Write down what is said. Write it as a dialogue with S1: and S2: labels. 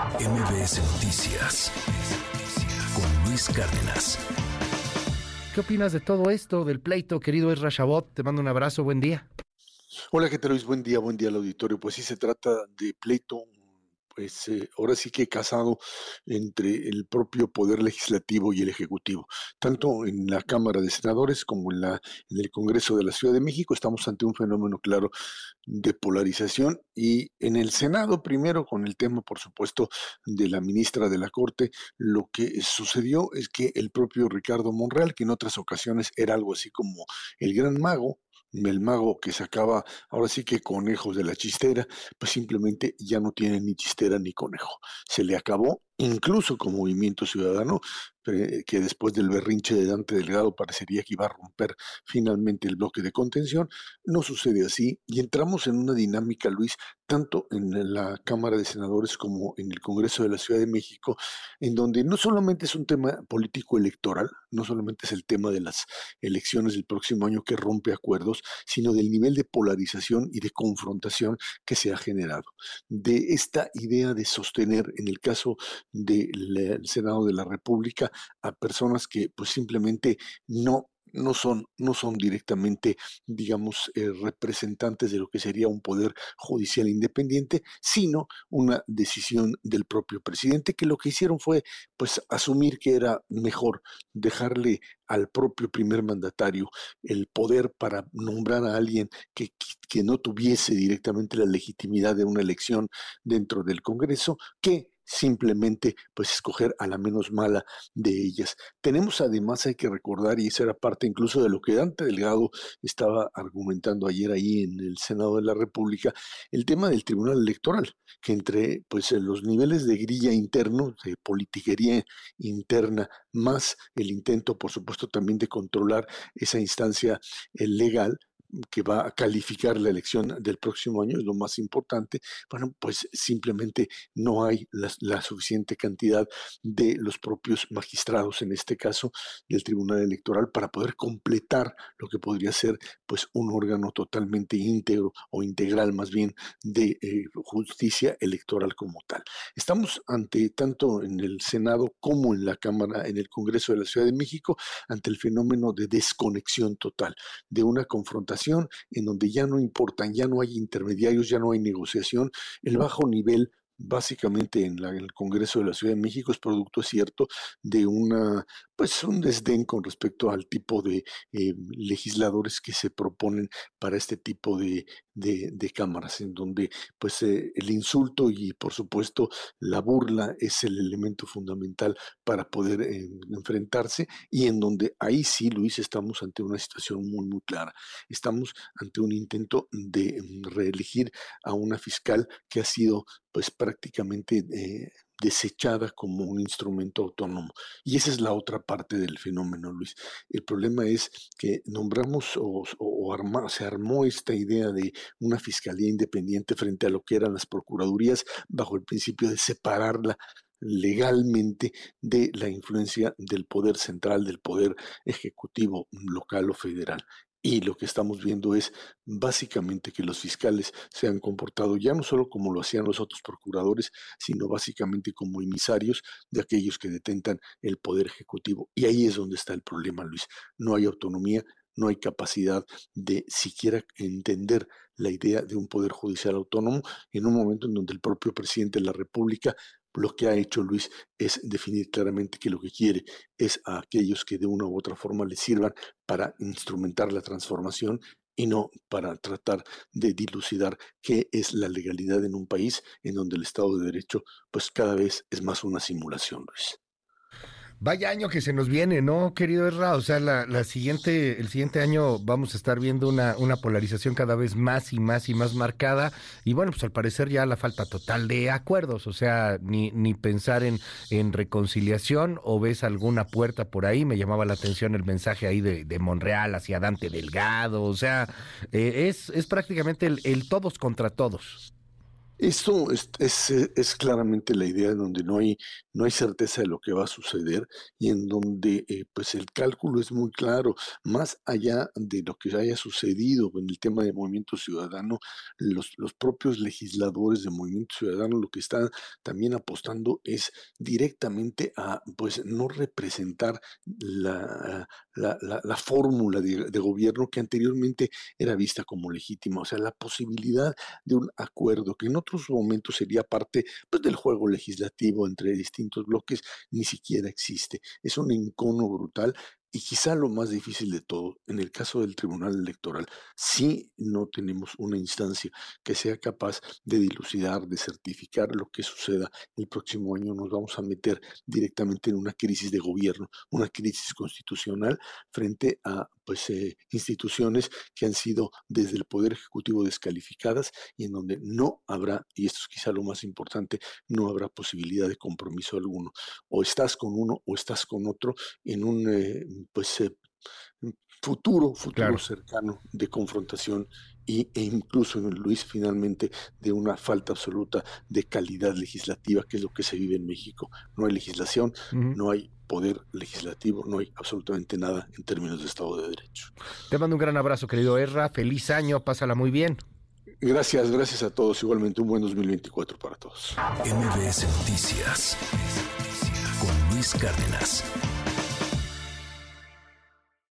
S1: MBS Noticias con Luis Cárdenas.
S2: ¿Qué opinas de todo esto, del pleito, querido Ezra Shabot? Te mando un abrazo, buen día.
S3: Hola, ¿qué tal Luis? Buen día, buen día al auditorio. Pues sí, se trata de pleito, pues eh, ahora sí que casado entre el propio poder legislativo y el ejecutivo. Tanto en la Cámara de Senadores como en, la, en el Congreso de la Ciudad de México estamos ante un fenómeno claro de polarización y en el Senado primero con el tema, por supuesto, de la ministra de la Corte, lo que sucedió es que el propio Ricardo Monreal, que en otras ocasiones era algo así como el gran mago, el mago que sacaba ahora sí que conejos de la chistera, pues simplemente ya no tiene ni chistera ni conejo. Se le acabó incluso con Movimiento Ciudadano, que después del berrinche de Dante Delgado parecería que iba a romper finalmente el bloque de contención. No sucede así y entramos en una dinámica, Luis, tanto en la Cámara de Senadores como en el Congreso de la Ciudad de México, en donde no solamente es un tema político electoral, no solamente es el tema de las elecciones del próximo año que rompe acuerdos, sino del nivel de polarización y de confrontación que se ha generado. De esta idea de sostener, en el caso del Senado de la República a personas que pues simplemente no no son, no son directamente, digamos, eh, representantes de lo que sería un poder judicial independiente, sino una decisión del propio presidente, que lo que hicieron fue, pues, asumir que era mejor dejarle al propio primer mandatario el poder para nombrar a alguien que, que no tuviese directamente la legitimidad de una elección dentro del Congreso, que simplemente pues escoger a la menos mala de ellas. Tenemos además, hay que recordar, y esa era parte incluso de lo que Dante Delgado estaba argumentando ayer ahí en el Senado de la República, el tema del Tribunal Electoral, que entre pues los niveles de grilla interno, de politiquería interna, más el intento, por supuesto, también de controlar esa instancia legal, que va a calificar la elección del próximo año, es lo más importante, bueno, pues simplemente no hay la, suficiente cantidad de los propios magistrados, en este caso del Tribunal Electoral, para poder completar lo que podría ser pues un órgano totalmente íntegro o integral más bien de eh, justicia electoral como tal. Estamos ante tanto en el Senado como en la Cámara, en el Congreso de la Ciudad de México, ante el fenómeno de desconexión total, de una confrontación en donde ya no importan, ya no hay intermediarios, ya no hay negociación, el bajo nivel básicamente en, el Congreso de la Ciudad de México es producto, cierto, de una, pues un desdén con respecto al tipo de eh, legisladores que se proponen para este tipo de, de, cámaras, en donde pues eh, el insulto y por supuesto la burla es el elemento fundamental para poder eh, enfrentarse y en donde ahí sí, Luis, estamos ante una situación muy, muy clara. Estamos ante un intento de mm, reelegir a una fiscal que ha sido pues prácticamente eh, desechada como un instrumento autónomo. Y esa es la otra parte del fenómeno, Luis. El problema es que nombramos o, se armó esta idea de una fiscalía independiente frente a lo que eran las procuradurías bajo el principio de separarla legalmente de la influencia del poder central, del poder ejecutivo local o federal. Y lo que estamos viendo es básicamente que los fiscales se han comportado ya no solo como lo hacían los otros procuradores, sino básicamente como emisarios de aquellos que detentan el poder ejecutivo. Y ahí es donde está el problema, Luis. No hay autonomía, no hay capacidad de siquiera entender la idea de un poder judicial autónomo en un momento en donde el propio presidente de la República lo que ha hecho Luis es definir claramente que lo que quiere es a aquellos que de una u otra forma le sirvan para instrumentar la transformación y no para tratar de dilucidar qué es la legalidad en un país en donde el Estado de Derecho pues cada vez es más una simulación, Luis.
S2: Vaya año que se nos viene, ¿no, querido Erra? O sea, la, siguiente, el siguiente año vamos a estar viendo una, una polarización cada vez más y más y más marcada. Y bueno, pues al parecer ya la falta total de acuerdos. O sea, ni, ni pensar en, en reconciliación o ves alguna puerta por ahí. Me llamaba la atención el mensaje ahí de, de Monreal hacia Dante Delgado. O sea, eh, es, es prácticamente el, el todos contra todos.
S3: Esto es, es, es, claramente la idea en donde no hay, no hay certeza de lo que va a suceder y en donde eh, pues el cálculo es muy claro. Más allá de lo que haya sucedido en el tema de Movimiento Ciudadano, los, los propios legisladores de Movimiento Ciudadano lo que están también apostando es directamente a pues no representar la, la, la, fórmula de, de gobierno que anteriormente era vista como legítima, o sea, la posibilidad de un acuerdo que en otros momentos sería parte pues, del juego legislativo entre distintos bloques, ni siquiera existe. Es un encono brutal y quizá lo más difícil de todo, en el caso del Tribunal Electoral, si no tenemos una instancia que sea capaz de dilucidar, de certificar lo que suceda el próximo año, nos vamos a meter directamente en una crisis de gobierno, una crisis constitucional frente a pues, eh, instituciones que han sido desde el Poder Ejecutivo descalificadas y en donde no habrá, y esto es quizá lo más importante, no habrá posibilidad de compromiso alguno. O estás con uno o estás con otro en un... Eh, pues eh, futuro, futuro cercano de confrontación y, e incluso, Luis, finalmente, de una falta absoluta de calidad legislativa, que es lo que se vive en México. No hay legislación, no hay poder legislativo, no hay absolutamente nada en términos de Estado de Derecho.
S2: Te mando un gran abrazo, querido Erra, feliz año, pásala muy bien.
S3: Gracias, gracias a todos. Igualmente un buen 2024 para todos.
S1: MBS Noticias con Luis Cárdenas.